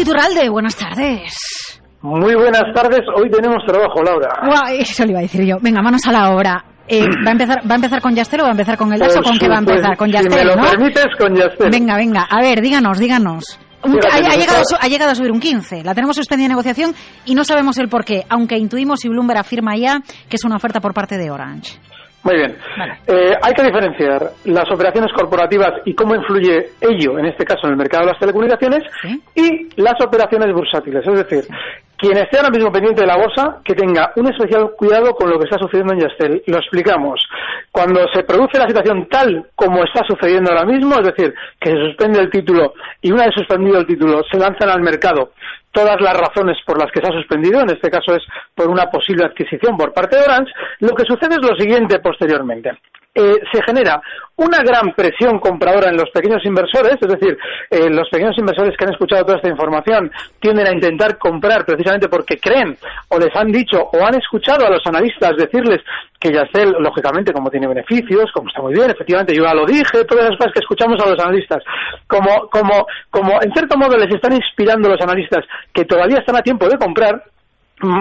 Iturralde, buenas tardes. Muy buenas tardes. Hoy tenemos trabajo, Laura. Guay, eso le iba a decir yo. Venga, manos a la obra. Eh, ¿va, a empezar, ¿Va a empezar con Yastel o va a empezar con el DAS o con qué va a empezar? Con Yastel, si me lo ¿no? permites, con Yastel. Venga, venga. A ver, díganos, díganos. Un- ha, ha llegado, ha llegado a subir un 15. La tenemos suspendida en negociación y no sabemos el por qué, aunque intuimos y Bloomberg afirma ya que es una oferta por parte de Orange. Muy bien. Eh, hay que diferenciar las operaciones corporativas y cómo influye ello, en este caso en el mercado de las telecomunicaciones, y las operaciones bursátiles. Es decir, quien esté ahora mismo pendiente de la bolsa, que tenga un especial cuidado con lo que está sucediendo en Yastel. Lo explicamos. Cuando se produce la situación tal como está sucediendo ahora mismo, es decir, que se suspende el título y una vez suspendido el título se lanzan al mercado todas las razones por las que se ha suspendido, en este caso es por una posible adquisición por parte de Orange, lo que sucede es lo siguiente posteriormente. Eh, se genera una gran presión compradora en los pequeños inversores, es decir, eh, los pequeños inversores que han escuchado toda esta información tienden a intentar comprar precisamente porque creen o les han dicho o han escuchado a los analistas decirles que Yastel, lógicamente, como tiene beneficios, como está muy bien, efectivamente, yo ya lo dije, todas las cosas que escuchamos a los analistas, como, como, como en cierto modo les están inspirando los analistas que todavía están a tiempo de comprar,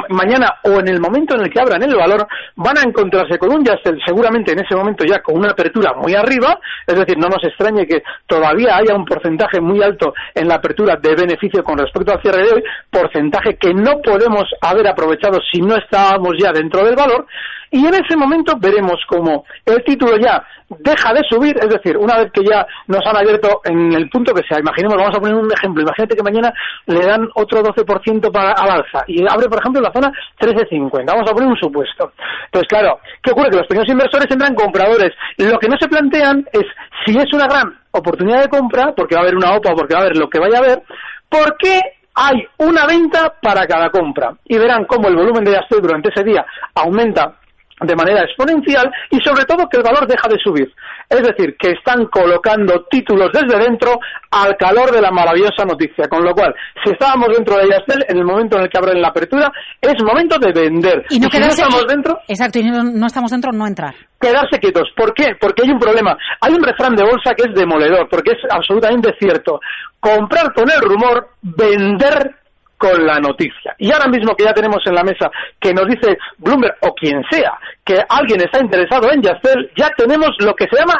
mañana o en el momento en el que abran el valor van a encontrarse con un Yastel seguramente en ese momento ya con una apertura muy arriba, es decir, no nos extrañe que todavía haya un porcentaje muy alto en la apertura de beneficio con respecto al cierre de hoy, porcentaje que no podemos haber aprovechado si no estábamos ya dentro del valor, y en ese momento veremos cómo el título ya deja de subir, es decir, una vez que ya nos han abierto en el punto que sea, imaginemos, vamos a poner un ejemplo, imagínate que mañana le dan otro 12% para, al alza y abre, por ejemplo, la zona 13.50, vamos a poner un supuesto. Entonces, claro, ¿qué ocurre? Que los pequeños inversores tendrán compradores. Lo que no se plantean es si es una gran oportunidad de compra, porque va a haber una OPA, porque va a haber lo que vaya a haber, ¿por qué hay una venta para cada compra? Y verán cómo el volumen de Yastel durante ese día aumenta de manera exponencial y sobre todo que el valor deja de subir. Es decir, que están colocando títulos desde dentro al calor de la maravillosa noticia. Con lo cual, si estábamos dentro de Yastel, en el momento en el que abren la apertura, es momento de vender. Y no si no estamos dentro, Exacto, y no, no estamos dentro, no entrar. quedarse quietos. ¿Por qué? Porque hay un problema. Hay un refrán de bolsa que es demoledor, porque es absolutamente cierto. Comprar con el rumor, vender con la noticia. Y ahora mismo que ya tenemos en la mesa que nos dice Bloomberg o quien sea que alguien está interesado en Yastel, ya tenemos lo que se llama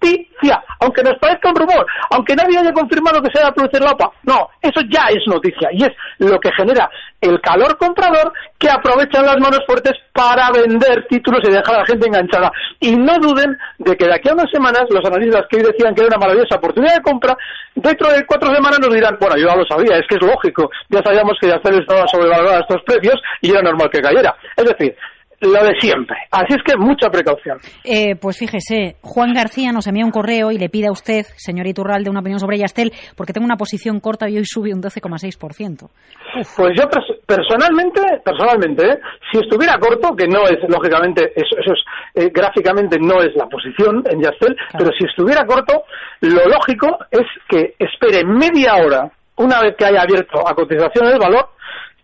noticia. Aunque nos parezca un rumor, aunque nadie haya confirmado que se va a producir la OPA. No, eso ya es noticia y es lo que genera el calor comprador que aprovechan las manos fuertes para vender títulos y dejar a la gente enganchada. Y no duden de que de aquí a unas semanas los analistas que hoy decían que era una maravillosa oportunidad de compra, dentro de cuatro semanas nos dirán, bueno, yo ya lo sabía, es que es lógico, ya sabíamos que Yastel estaba sobrevalorada a estos precios y era normal que cayera. Es decir, lo de siempre. Así es que mucha precaución. Eh, pues fíjese, Juan García nos envía un correo y le pide a usted, señor Iturralde, una opinión sobre Yastel, porque tengo una posición corta y hoy sube un 12,6%. Pues yo pers- personalmente, personalmente, ¿eh? si estuviera corto, que no es, lógicamente, eso, eso es, eh, gráficamente no es la posición en Yastel, pero si estuviera corto, lo lógico es que espere media hora una vez que haya abierto a cotización el valor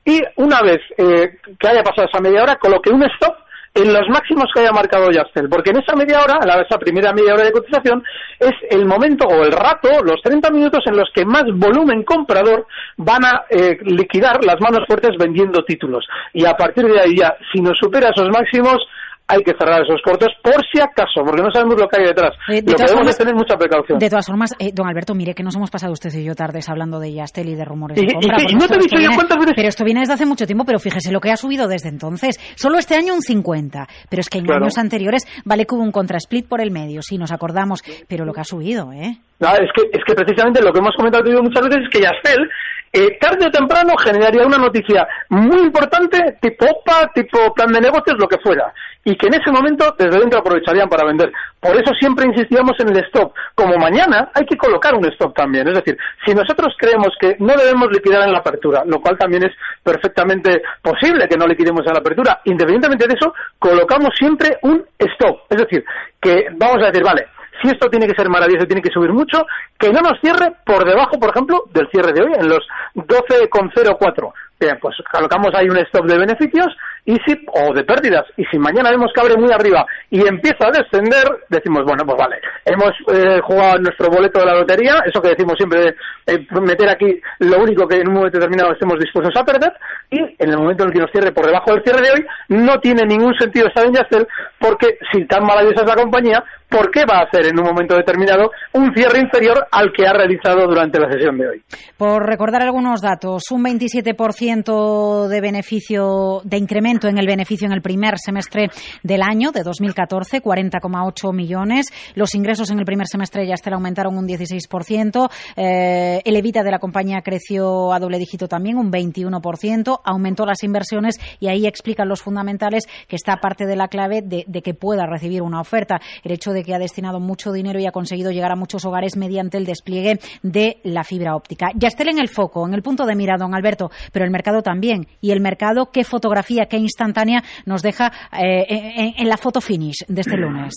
y una vez eh, que haya pasado esa media hora coloque un stop en los máximos que haya marcado Yastel, porque en esa media hora, la esa primera media hora de cotización, es el momento o el rato, los 30 minutos en los que más volumen comprador van a eh, liquidar las manos fuertes vendiendo títulos. Y a partir de ahí ya, si nos supera esos máximos, hay que cerrar esos cortos por si acaso, porque no sabemos lo que hay detrás. Eh, lo que debemos es tener mucha precaución. De todas formas, eh, don Alberto, mire que nos hemos pasado usted y yo tardes hablando de Yastel y de rumores de compra. Y, no te he dicho yo cuántas veces... Pero esto viene desde hace mucho tiempo, pero fíjese lo que ha subido desde entonces. Solo este año un 50, pero es que en años anteriores vale que hubo un contrasplit por el medio, sí, nos acordamos, pero lo que ha subido, ¿eh? es, que, es que precisamente lo que hemos comentado muchas veces es que Yastel eh, tarde o temprano generaría una noticia muy importante, tipo OPA, tipo plan de negocios, lo que fuera, y que en ese momento desde dentro aprovecharían para vender. Por eso siempre insistíamos en el stop. Como mañana hay que colocar un stop también. Es decir, si nosotros creemos que no debemos liquidar en la apertura, lo cual también es perfectamente posible que no liquidemos en la apertura, independientemente de eso, colocamos siempre un stop. Es decir, que vamos a decir, vale, si esto tiene que ser maravilloso, tiene que subir mucho, que no nos cierre por debajo, por ejemplo, del cierre de hoy, en los 12,04. Pues colocamos ahí un stop de beneficios y si, o de pérdidas. Y si mañana vemos que abre muy arriba y empieza a descender, decimos, bueno, pues vale, hemos eh, jugado nuestro boleto de la lotería, eso que decimos siempre, eh, meter aquí lo único que en un momento determinado estemos dispuestos a perder, y en el momento en el que nos cierre por debajo del cierre de hoy, no tiene ningún sentido estar en Yastel, porque si tan maravillosa es la compañía, ¿por qué va a hacer en un momento determinado un cierre inferior al que ha realizado durante la sesión de hoy? Por recordar algunos datos, un 27% de beneficio, de incremento en el beneficio en el primer semestre del año de 2014, 40,8 millones. Los ingresos en el primer semestre ya aumentaron un 16%. Eh, el evita de la compañía creció a doble dígito también, un 21%. Aumentó las inversiones y ahí explican los fundamentales que está parte de la clave de, que pueda recibir una oferta. El hecho de que ha destinado mucho dinero y ha conseguido llegar a muchos hogares mediante el despliegue de la fibra óptica. Ya esté en el foco, en el punto de mira, don Alberto, pero el mercado también. Y el mercado, qué fotografía, qué instantánea nos deja eh, en la foto finish de este lunes.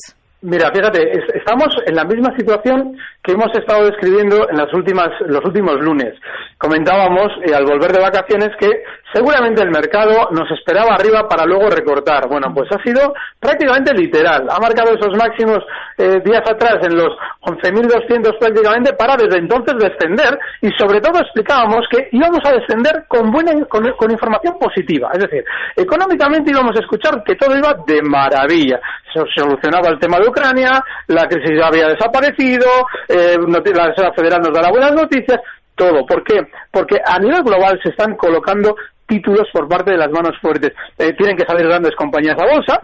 Mira, fíjate, estamos en la misma situación que hemos estado describiendo en las últimas, los últimos lunes. Comentábamos eh, al volver de vacaciones que seguramente el mercado nos esperaba arriba para luego recortar. Bueno, pues ha sido prácticamente literal. Ha marcado esos máximos eh, días atrás en los 11.200 prácticamente para desde entonces descender y sobre todo explicábamos que íbamos a descender con buena con, con información positiva. Es decir, económicamente íbamos a escuchar que todo iba de maravilla. Se solucionaba el tema de Ucrania, la crisis había desaparecido, eh, la Reserva Federal nos dará buenas noticias, todo. ¿Por qué? Porque a nivel global se están colocando títulos por parte de las manos fuertes. Eh, tienen que salir grandes compañías a bolsa,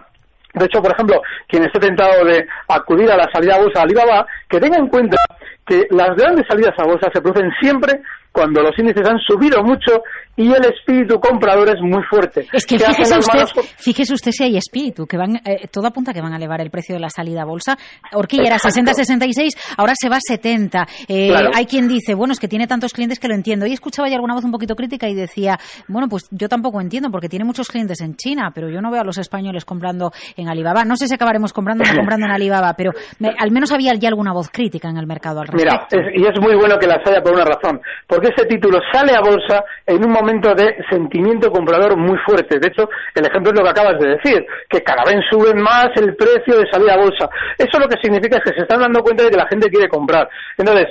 de hecho, por ejemplo, quien esté tentado de acudir a la salida a bolsa Alibaba, que tenga en cuenta que las grandes salidas a bolsa se producen siempre cuando los índices han subido mucho y el espíritu comprador es muy fuerte. Es que fíjese usted, fíjese usted si hay espíritu, que van, eh, todo apunta que van a elevar el precio de la salida a bolsa. Horquilla era 60-66, ahora se va a 70. Eh, hay quien dice, bueno, es que tiene tantos clientes que lo entiendo. Y escuchaba ya alguna voz un poquito crítica y decía, bueno, pues yo tampoco entiendo porque tiene muchos clientes en China, pero yo no veo a los españoles comprando en Alibaba. No sé si acabaremos comprando o no comprando en Alibaba, pero al menos había ya alguna voz crítica en el mercado al respecto. Mira, y es muy bueno que las haya por una razón, porque ese título sale a bolsa en un momento de sentimiento comprador muy fuerte. De hecho, el ejemplo es lo que acabas de decir, que cada vez sube más el precio de salir a bolsa. Eso lo que significa es que se están dando cuenta de que la gente quiere comprar. Entonces,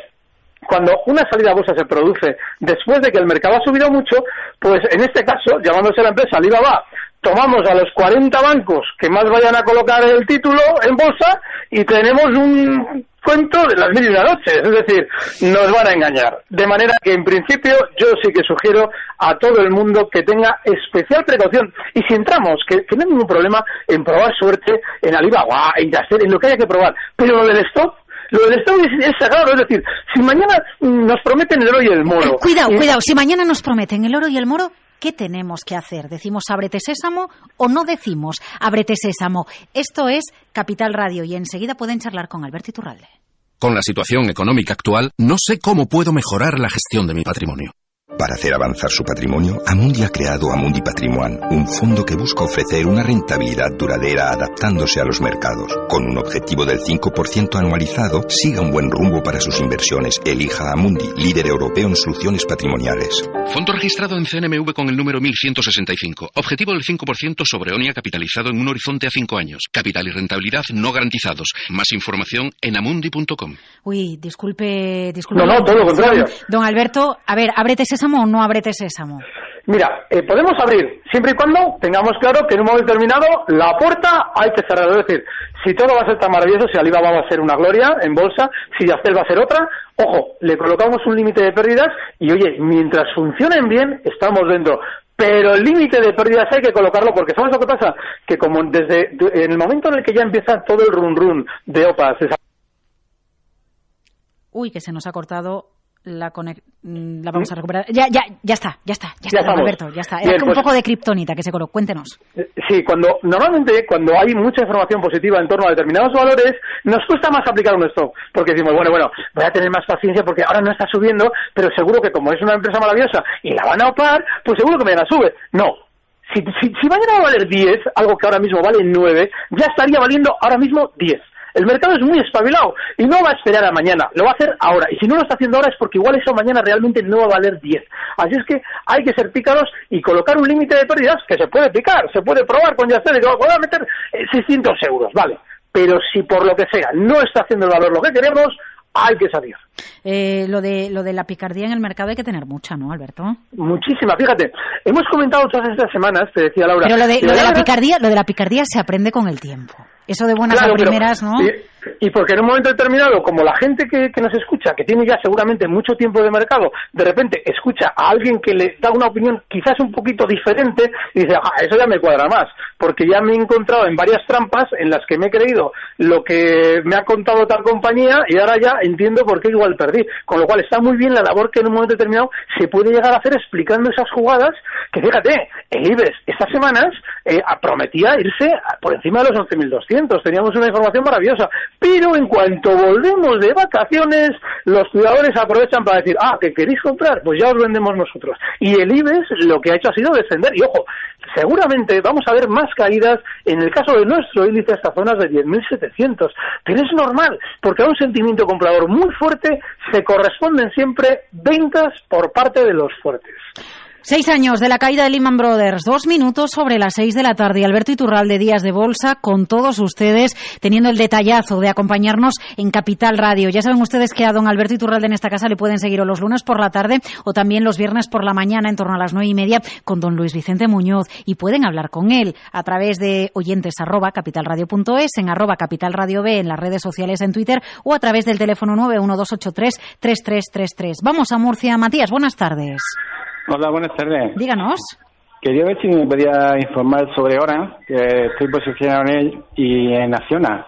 cuando una salida a bolsa se produce después de que el mercado ha subido mucho, pues en este caso, llamándose la empresa Alibaba, tomamos a los 40 bancos que más vayan a colocar el título en bolsa y tenemos un cuento de las mil y una noches, es decir, nos van a engañar. De manera que, en principio, yo sí que sugiero a todo el mundo que tenga especial precaución. Y si entramos, que, no hay ningún problema en probar suerte en Alibaba, en Yacer, en lo que haya que probar. Pero lo del stop, lo del stop es, sagrado, es decir, si mañana nos prometen el oro y el moro. cuidado, cuidado, si mañana nos prometen el oro y el moro, ¿qué tenemos que hacer? ¿Decimos ábrete sésamo o no decimos ábrete sésamo? Esto es Capital Radio y enseguida pueden charlar con Alberto Iturralde. Con la situación económica actual, no sé cómo puedo mejorar la gestión de mi patrimonio. Para hacer avanzar su patrimonio, Amundi ha creado Amundi Patrimoine, un fondo que busca ofrecer una rentabilidad duradera adaptándose a los mercados. Con un objetivo del 5% anualizado, siga un buen rumbo para sus inversiones. Elija Amundi, líder europeo en soluciones patrimoniales. Fondo registrado en CNMV con el número 1165. Objetivo del 5% sobre ONIA capitalizado en un horizonte a 5 años. Capital y rentabilidad no garantizados. Más información en amundi.com. Uy, disculpe, disculpe. No, no, todo lo contrario. Don Alberto, a ver, ábrete sésamo o no ábrete sésamo. Mira, eh, podemos abrir siempre y cuando tengamos claro que en un momento determinado la puerta hay que cerrarla. Es decir, si todo va a ser tan maravilloso, si Alibaba va a ser una gloria en bolsa, si Yastel va a ser otra, ojo, le colocamos un límite de pérdidas y oye, mientras funcionen bien, estamos dentro. Pero el límite de pérdidas hay que colocarlo porque ¿sabes lo que pasa? Que como desde en el momento en el que ya empieza todo el run run de OPAS, esa... Uy, que se nos ha cortado la mm, la vamos a recuperar. Ya, ya, ya está, ya está, ya, está, Alberto, ya está. Era un pues poco de kriptonita que se coló. Cuéntenos. Eh, sí, cuando normalmente cuando hay mucha información positiva en torno a determinados valores, nos cuesta más aplicar un stop, porque decimos, bueno, bueno, voy a tener más paciencia porque ahora no está subiendo, pero seguro que como es una empresa maravillosa y la van a opar, pues seguro que mañana sube. No, si, si, si, mañana va a valer 10, algo que ahora mismo vale 9, ya estaría valiendo ahora mismo 10. El mercado es muy espabilado y no va a esperar a mañana, lo va a hacer ahora. Y si no lo está haciendo ahora es porque igual eso mañana realmente no va a valer 10. Así es que hay que ser picados y colocar un límite de pérdidas que se puede picar, se puede probar con Yastel y que voy a meter 600 eh, euros, vale. Pero si por lo que sea no está haciendo el valor lo que queremos, hay que salir. Eh, lo, de, lo de la picardía en el mercado hay que tener mucha, ¿no, Alberto? Muchísima, fíjate. Hemos comentado todas estas semanas, te decía Laura. Pero lo de, la, picardía, lo de la picardía se aprende con el tiempo. Eso de buenas a primeras, ¿no? Y porque en un momento determinado, como la gente que, nos escucha, que tiene ya seguramente mucho tiempo de mercado, de repente escucha a alguien que le da una opinión quizás un poquito diferente y dice, ah, eso ya me cuadra más, porque ya me he encontrado en varias trampas en las que me he creído lo que me ha contado tal compañía y ahora ya entiendo por qué igual perdí. Con lo cual está muy bien la labor que en un momento determinado se puede llegar a hacer explicando esas jugadas que fíjate, el IBEX estas semanas eh, prometía irse por encima de los 11.200, teníamos una información maravillosa pero en cuanto volvemos de vacaciones, los cuidadores aprovechan para decir, ah, que queréis comprar, pues ya os vendemos nosotros. Y el IBEX lo que ha hecho ha sido descender. Y ojo, seguramente vamos a ver más caídas en el caso de nuestro índice hasta zonas de 10.700. Pero es normal, porque a un sentimiento comprador muy fuerte se corresponden siempre ventas por parte de los fuertes. Seis años de la caída de Lehman Brothers, dos minutos sobre las seis de la tarde. Alberto Iturralde, Días de Bolsa, con todos ustedes, teniendo el detallazo de acompañarnos en Capital Radio. Ya saben ustedes que a don Alberto Iturralde en esta casa le pueden seguir o los lunes por la tarde o también los viernes por la mañana en torno a las nueve y media con don Luis Vicente Muñoz. Y pueden hablar con él a través de oyentes arroba capitalradio.es, en arroba capitalradio B, en las redes sociales en Twitter o a través del teléfono 912833333. Vamos a Murcia. Matías, buenas tardes. Hola, buenas tardes. Díganos. Quería ver si me podía informar sobre Orange, que estoy posicionado en él, y en Acciona.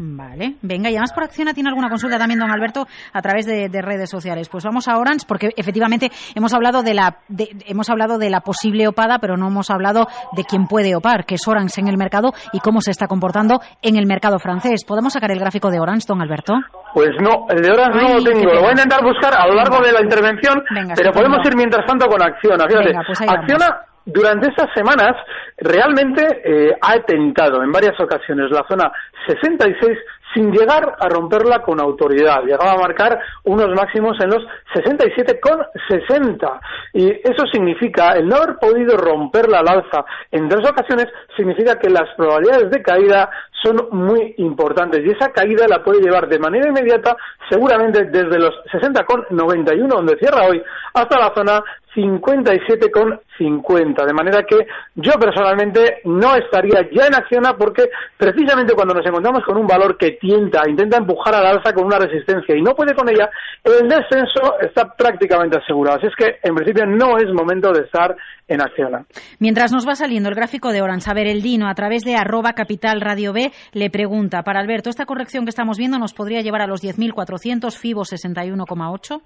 Vale, venga, y además por Acciona tiene alguna consulta también, don Alberto, a través de, redes sociales. Pues vamos a Orange, porque efectivamente hemos hablado de la hemos hablado de la posible opada, pero no hemos hablado de quién puede opar, que es Orange en el mercado y cómo se está comportando en el mercado francés. ¿Podemos sacar el gráfico de Orange, don Alberto? Pues no, el de Orange no lo tengo. Lo voy a intentar buscar a lo largo de la intervención, pero podemos ir mientras tanto con Acciona. Fíjate, pues Acciona durante estas semanas realmente eh, ha tentado en varias ocasiones la zona 66 sin llegar a romperla con autoridad. Llegaba a marcar unos máximos en los 67,60. Y eso significa, el no haber podido romperla al alza en tres ocasiones, significa que las probabilidades de caída son muy importantes. Y esa caída la puede llevar de manera inmediata, seguramente desde los 60,91, donde cierra hoy, hasta la zona 57,50. De manera que yo personalmente no estaría ya en Acciona porque precisamente cuando nos encontramos con un valor que tienta, intenta empujar al alza con una resistencia y no puede con ella, el descenso está prácticamente asegurado. Así es que en principio no es momento de estar en Acciona. Mientras nos va saliendo el gráfico de Orange, a el Dino a través de arroba capital radio B le pregunta, para Alberto, ¿esta corrección que estamos viendo nos podría llevar a los 10.400, FIBO 61,8?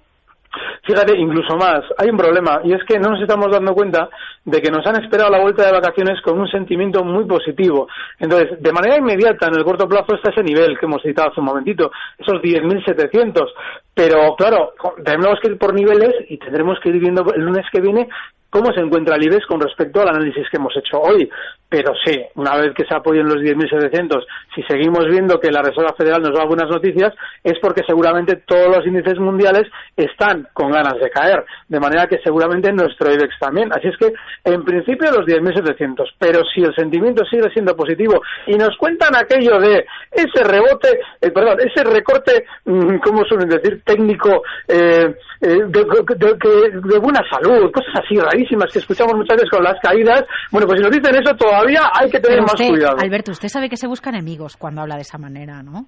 Fíjate, incluso más, hay un problema y es que no nos estamos dando cuenta de que nos han esperado la vuelta de vacaciones con un sentimiento muy positivo. Entonces, de manera inmediata, en el corto plazo está ese nivel que hemos citado hace un momentito, esos 10.700. Pero claro, tenemos que ir por niveles y tendremos que ir viendo el lunes que viene cómo se encuentra el IBEX con respecto al análisis que hemos hecho hoy. Pero sí, una vez que se apoyen los 10.700, si seguimos viendo que la Reserva Federal nos da buenas noticias, es porque seguramente todos los índices mundiales están con ganas de caer. De manera que seguramente nuestro IBEX también. Así es que, en principio, los 10.700. Pero si el sentimiento sigue siendo positivo y nos cuentan aquello de ese rebote, eh, perdón, ese recorte, mm, ¿cómo suelen decir? Técnico, eh, eh, de, buena salud, cosas así que escuchamos muchas veces con las caídas. Bueno, pues si nos dicen eso todavía hay que tener más cuidado. Alberto, usted sabe que se busca enemigos cuando habla de esa manera, ¿no?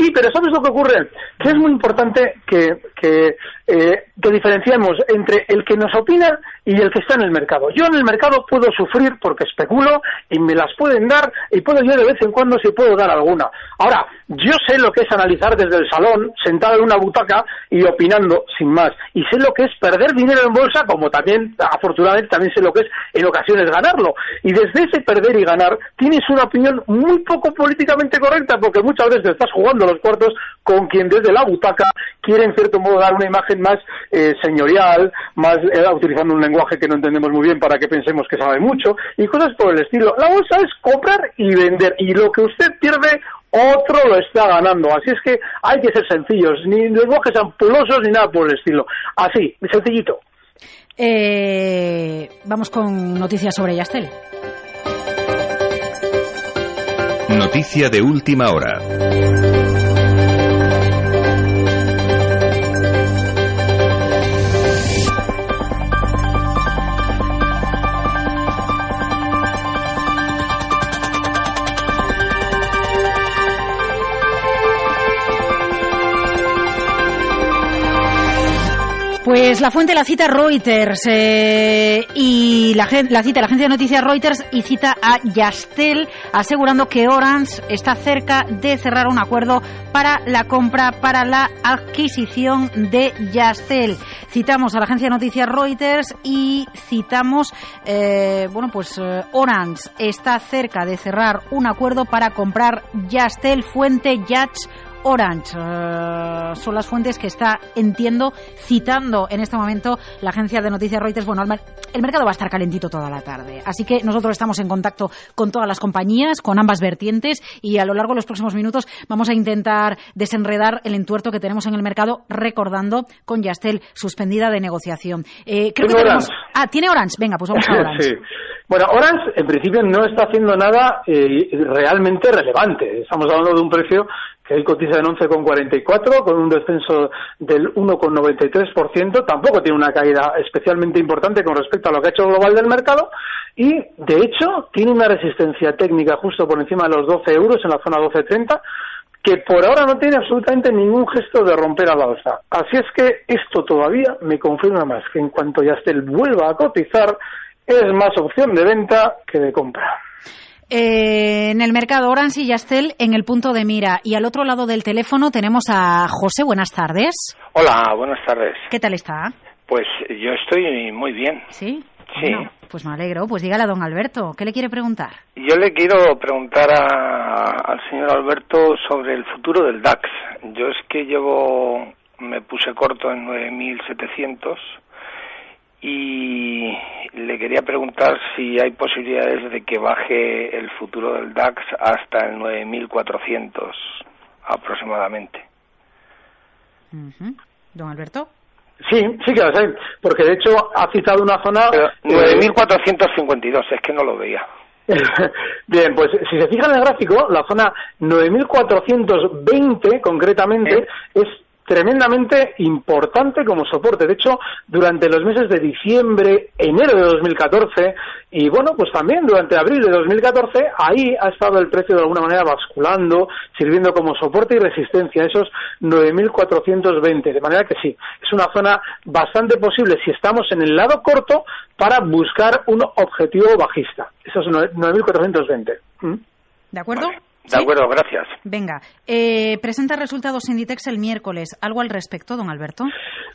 Sí, pero ¿sabes lo que ocurre? Que es muy importante que, que, eh, que diferenciemos entre el que nos opina y el que está en el mercado. Yo en el mercado puedo sufrir porque especulo y me las pueden dar y puedo yo de vez en cuando si puedo dar alguna. Ahora, yo sé lo que es analizar desde el salón, sentado en una butaca y opinando sin más. Y sé lo que es perder dinero en bolsa, como también, afortunadamente, también sé lo que es en ocasiones ganarlo. Y desde ese perder y ganar tienes una opinión muy poco políticamente correcta porque muchas veces estás jugando los cuartos con quien desde la butaca quiere en cierto modo dar una imagen más eh, señorial, más eh, utilizando un lenguaje que no entendemos muy bien para que pensemos que sabe mucho y cosas por el estilo. La bolsa es comprar y vender y lo que usted pierde otro lo está ganando. Así es que hay que ser sencillos, ni lenguajes ampulosos ni nada por el estilo. Así, sencillito. Eh, vamos con noticias sobre Yastel. Noticia de última hora. Pues la fuente la cita Reuters eh, y la, cita la agencia de noticias Reuters y cita a Yastel asegurando que Orange está cerca de cerrar un acuerdo para la compra, para la adquisición de Yastel. Citamos a la agencia de noticias Reuters y citamos, eh, bueno, pues eh, Orange está cerca de cerrar un acuerdo para comprar Yastel, fuente Yats Orange. Eh, son las fuentes que está, entiendo, citando en este momento la agencia de noticias Reuters. Bueno, el mercado va a estar calentito toda la tarde. Así que nosotros estamos en contacto con todas las compañías, con ambas vertientes, y a lo largo de los próximos minutos vamos a intentar desenredar el entuerto que tenemos en el mercado, recordando con Yastel suspendida de negociación. Eh, creo que tenemos... Ah, ¿tiene Orange? Venga, pues vamos a Orange. sí. Bueno, Orange en principio no está haciendo nada eh, realmente relevante. Estamos hablando de un precio que hoy cotiza en 11,44 con un descenso del 1,93%, tampoco tiene una caída especialmente importante con respecto a lo que ha hecho el global del mercado y, de hecho, tiene una resistencia técnica justo por encima de los 12 euros en la zona 12,30 que por ahora no tiene absolutamente ningún gesto de romper a la alza. Así es que esto todavía me confirma más que en cuanto Yastel vuelva a cotizar, es más opción de venta que de compra. Eh, en el mercado Orange y Yastel en el punto de mira. Y al otro lado del teléfono tenemos a José. Buenas tardes. Hola, buenas tardes. ¿Qué tal está? Pues yo estoy muy bien. ¿Sí? Sí. pues me alegro. Pues dígale a don Alberto, ¿qué le quiere preguntar? Yo le quiero preguntar al señor Alberto sobre el futuro del DAX. Yo es que llevo, me puse corto en 9.700 y le quería preguntar si hay posibilidades de que baje el futuro del DAX hasta el 9.400 aproximadamente. Don Alberto. Sí, sí que lo sé, porque de hecho ha citado una zona... 9.452, es que no lo veía. Bien, pues si se fija en el gráfico, la zona 9.420 concretamente es tremendamente importante como soporte. De hecho, durante los meses de diciembre, enero de 2014 y bueno, pues también durante abril de 2014, ahí ha estado el precio de alguna manera basculando, sirviendo como soporte y resistencia a esos 9.420. De manera que sí, es una zona bastante posible si estamos en el lado corto para buscar un objetivo bajista. Esos 9.420. ¿De acuerdo? De acuerdo, gracias. Venga, eh, presenta resultados Inditex el miércoles. ¿Algo al respecto, don Alberto?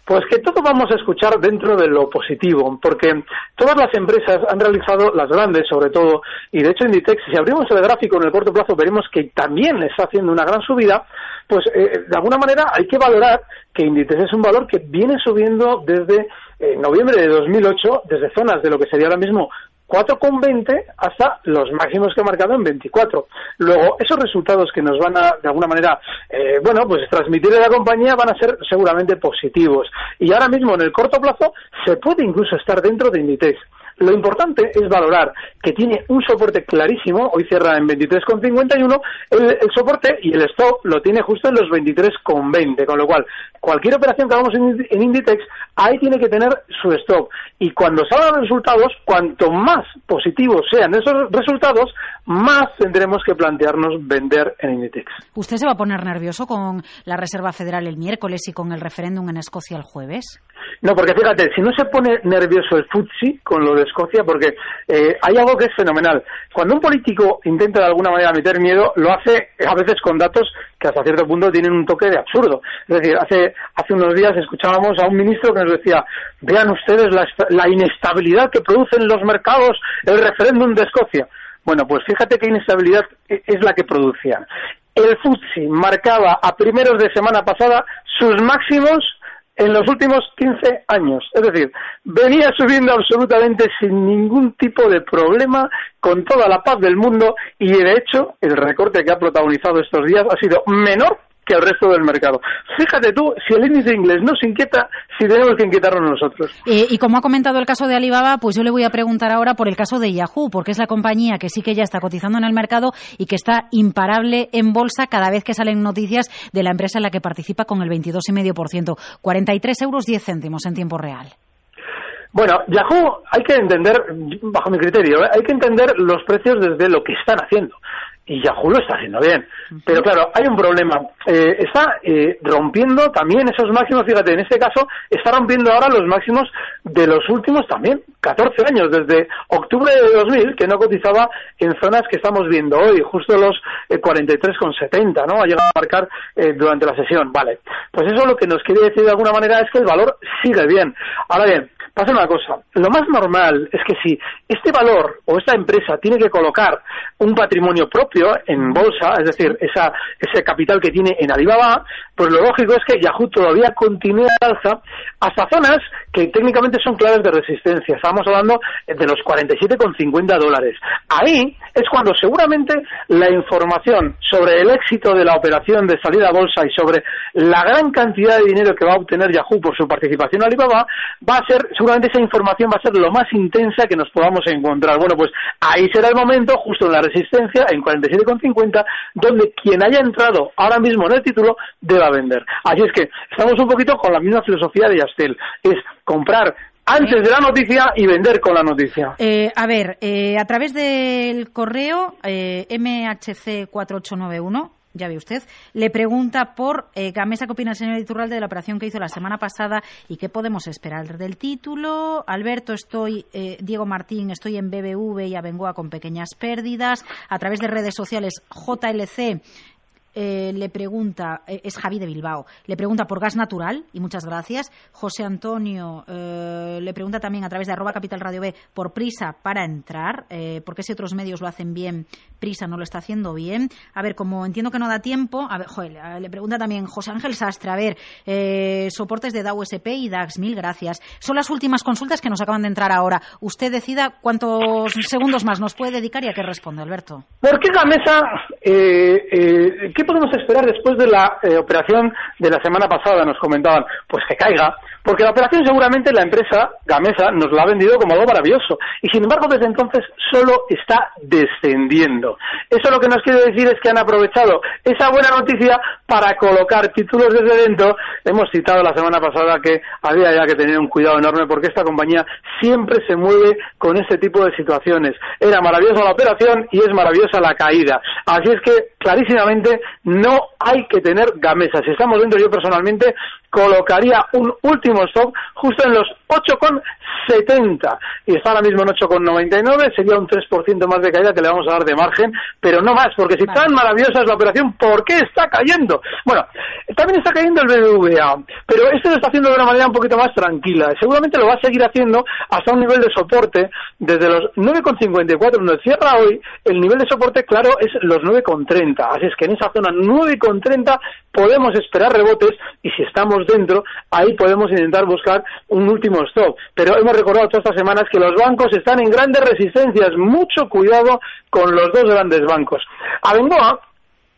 Pues que todo vamos a escuchar dentro de lo positivo, porque todas las empresas han realizado, las grandes sobre todo, y de hecho Inditex, si abrimos el gráfico en el corto plazo, veremos que también está haciendo una gran subida, pues eh, de alguna manera hay que valorar que Inditex es un valor que viene subiendo desde eh, noviembre de 2008, desde zonas de lo que sería ahora mismo 4,20 hasta los máximos que ha marcado en 24. Luego, esos resultados que nos van a, de alguna manera, eh, bueno, pues transmitir a la compañía van a ser seguramente positivos. Y ahora mismo, en el corto plazo, se puede incluso estar dentro de Inditex. Lo importante es valorar que tiene un soporte clarísimo, hoy cierra en 23,51, el, el soporte y el stop lo tiene justo en los 23,20, con lo cual cualquier operación que hagamos en, Inditex, ahí tiene que tener su stop. Y cuando salgan los resultados, cuanto más positivos sean esos resultados, más tendremos que plantearnos vender en Inditex. ¿Usted se va a poner nervioso con la Reserva Federal el miércoles y con el referéndum en Escocia el jueves? No, porque fíjate, si no se pone nervioso el FTSE con lo de Escocia, porque eh, hay algo que es fenomenal. Cuando un político intenta de alguna manera meter miedo, lo hace a veces con datos que hasta cierto punto tienen un toque de absurdo. Es decir, hace, hace unos días escuchábamos a un ministro que nos decía, vean ustedes la, la inestabilidad que producen los mercados el referéndum de Escocia. Bueno, pues fíjate qué inestabilidad es la que producían. El FTSE marcaba a primeros de semana pasada sus máximos en los últimos 15 años. Es decir, venía subiendo absolutamente sin ningún tipo de problema, con toda la paz del mundo, y de hecho, el recorte que ha protagonizado estos días ha sido menor que el resto del mercado. Fíjate tú, si el índice inglés nos inquieta, si tenemos que inquietarnos nosotros. Eh, y como ha comentado el caso de Alibaba, pues yo le voy a preguntar ahora por el caso de Yahoo, porque es la compañía que sí que ya está cotizando en el mercado y que está imparable en bolsa cada vez que salen noticias de la empresa en la que participa con el 22,5%. 43 euros 10 céntimos en tiempo real. Bueno, Yahoo hay que entender, bajo mi criterio, ¿eh? hay que entender los precios desde lo que están haciendo y Yahoo lo está haciendo bien. Pero claro, hay un problema. Eh, está eh, rompiendo también esos máximos, fíjate, en este caso está rompiendo ahora los máximos de los últimos también, 14 años, desde octubre de 2000, que no cotizaba en zonas que estamos viendo hoy, justo los eh, 43,70, ¿no? Ha llegado a marcar eh, durante la sesión. Vale, pues eso lo que nos quiere decir de alguna manera es que el valor sigue bien. Ahora bien, pasa una cosa, lo más normal es que si este valor o esta empresa tiene que colocar un patrimonio propio en bolsa, es decir, esa, ese capital que tiene en Alibaba, pues lo lógico es que Yahoo todavía continúe alza hasta zonas que técnicamente son claves de resistencia. Estamos hablando de los 47,50 dólares. Ahí es cuando seguramente la información sobre el éxito de la operación de salida a bolsa y sobre la gran cantidad de dinero que va a obtener Yahoo por su participación en Alibaba va a ser seguramente esa información va a ser lo más intensa que nos podamos encontrar. Bueno, pues ahí será el momento, justo en la resistencia, en 47,50, donde quien haya entrado ahora mismo en el título deba vender. Así es que estamos un poquito con la misma filosofía de Yastel, es comprar antes de la noticia y vender con la noticia. Eh, a ver, eh, a través del correo eh, MHC4891 ya ve usted, le pregunta por eh, Gamesa qué opina el señor Iturralde de la operación que hizo la semana pasada y qué podemos esperar del título. Alberto, estoy, eh, Diego Martín, estoy en BBV y Abengoa con pequeñas pérdidas. A través de redes sociales, JLC eh, le pregunta, eh, es Javi de Bilbao, le pregunta por gas natural, y muchas gracias. José Antonio eh, le pregunta también a través de arroba capital radio B por prisa para entrar, porque si otros medios lo hacen bien, prisa no lo está haciendo bien. A ver, como entiendo que no da tiempo, a ver, le pregunta también José Ángel Sastre, a ver, soportes de DAO SP y DAX, mil gracias. Son las últimas consultas que nos acaban de entrar ahora. Usted decida cuántos segundos más nos puede dedicar y a qué responde, Alberto. ¿Por qué Gamesa, eh, ¿qué podemos esperar después de la eh, operación de la semana pasada? Nos comentaban, pues que caiga, porque la operación seguramente la empresa Gamesa nos la ha vendido como algo maravilloso y sin embargo desde entonces solo está descendiendo. Eso lo que nos quiere decir es que han aprovechado esa buena noticia para colocar títulos desde dentro. Hemos citado la semana pasada que había ya que tener un cuidado enorme porque esta compañía siempre se mueve con este tipo de situaciones. Era maravillosa la operación y es maravillosa la caída. Así es que clarísimamente no hay que tener Gamesa. Si estamos dentro yo personalmente colocaría un último último stop justo en los 8,70 y está ahora mismo en 8,99, sería un 3% más de caída que le vamos a dar de margen, pero no más, porque si tan maravillosa es la operación, ¿por qué está cayendo? Bueno, también está cayendo el BBVA, pero este lo está haciendo de una manera un poquito más tranquila. Seguramente lo va a seguir haciendo hasta un nivel de soporte desde los 9,54 donde cierra hoy, el nivel de soporte claro es los 9,30. Así es que en esa zona 9,30 podemos esperar rebotes y si estamos dentro, ahí podemos intentar buscar un último stop. Pero hemos recordado todas estas semanas que los bancos están en grandes resistencias. Mucho cuidado con los dos grandes bancos. Abengoa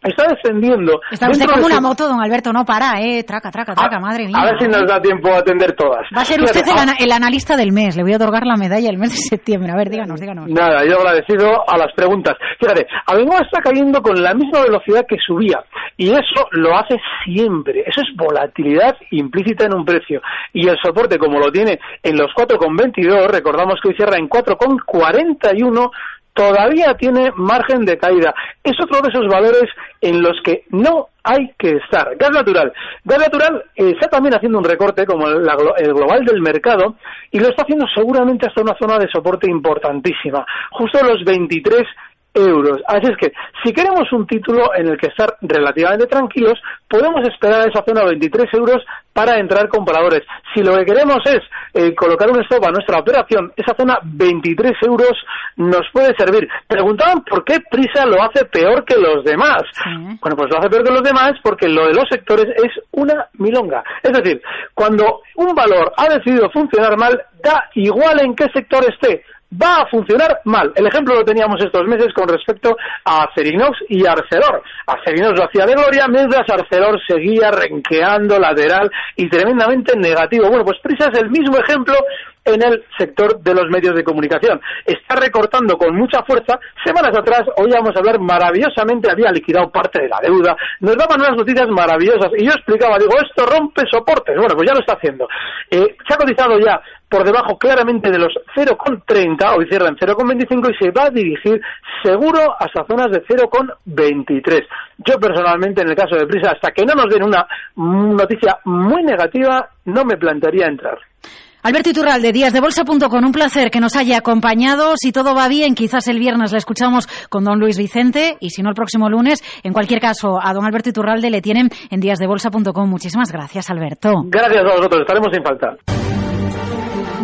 está descendiendo. Está usted como una moto, don Alberto, no para, ¿eh? Traca, traca, traca, madre mía. A ver si nos da tiempo a atender todas. Va a ser usted el, analista del mes, le voy a otorgar la medalla el mes de septiembre. A ver, díganos, díganos. Nada, yo agradecido a las preguntas. Fíjate, Abengoa está cayendo con la misma velocidad que subía, y eso lo hace siempre. Eso es volatilidad implícita en un precio. Y el soporte, como lo tiene en los 4,22, recordamos que hoy cierra en 4,41, todavía tiene margen de caída. Es otro de esos valores en los que no hay que estar. Gas natural. Gas natural está también haciendo un recorte como el, global del mercado y lo está haciendo seguramente hasta una zona de soporte importantísima, justo los 23 euros. Así es que, si queremos un título en el que estar relativamente tranquilos, podemos esperar a esa zona de 23 euros para entrar compradores. Si lo que queremos es eh, colocar un stop a nuestra operación, esa zona 23 euros nos puede servir. Preguntaban por qué Prisa lo hace peor que los demás. Bueno, pues lo hace peor que los demás porque lo de los sectores es una milonga. Es decir, cuando un valor ha decidido funcionar mal, da igual en qué sector esté va a funcionar mal. El ejemplo lo teníamos estos meses con respecto a Acerinox y Arcelor. Acerinox lo hacía de gloria, mientras Arcelor seguía renqueando lateral y tremendamente negativo. Bueno, pues Prisa es el mismo ejemplo en el sector de los medios de comunicación. Está recortando con mucha fuerza. Semanas atrás oíamos hablar maravillosamente, había liquidado parte de la deuda, nos daban unas noticias maravillosas y yo explicaba, digo, esto rompe soportes. Bueno, pues ya lo está haciendo. Eh, se ha cotizado ya por debajo claramente de los 0,30, hoy cierra en 0,25 y se va a dirigir seguro hasta zonas de 0,23. Yo personalmente, en el caso de Prisa, hasta que no nos den una noticia muy negativa, no me plantearía entrar. Alberto Iturralde, díasdebolsa.com, un placer que nos haya acompañado. Si todo va bien, quizás el viernes le escuchamos con don Luis Vicente y si no el próximo lunes. En cualquier caso, a don Alberto Iturralde le tienen en díasdebolsa.com. Muchísimas gracias, Alberto. Gracias a vosotros, estaremos sin falta.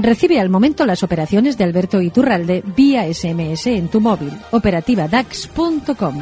Recibe al momento las operaciones de Alberto Iturralde vía SMS en tu móvil. Operativa DAX.com.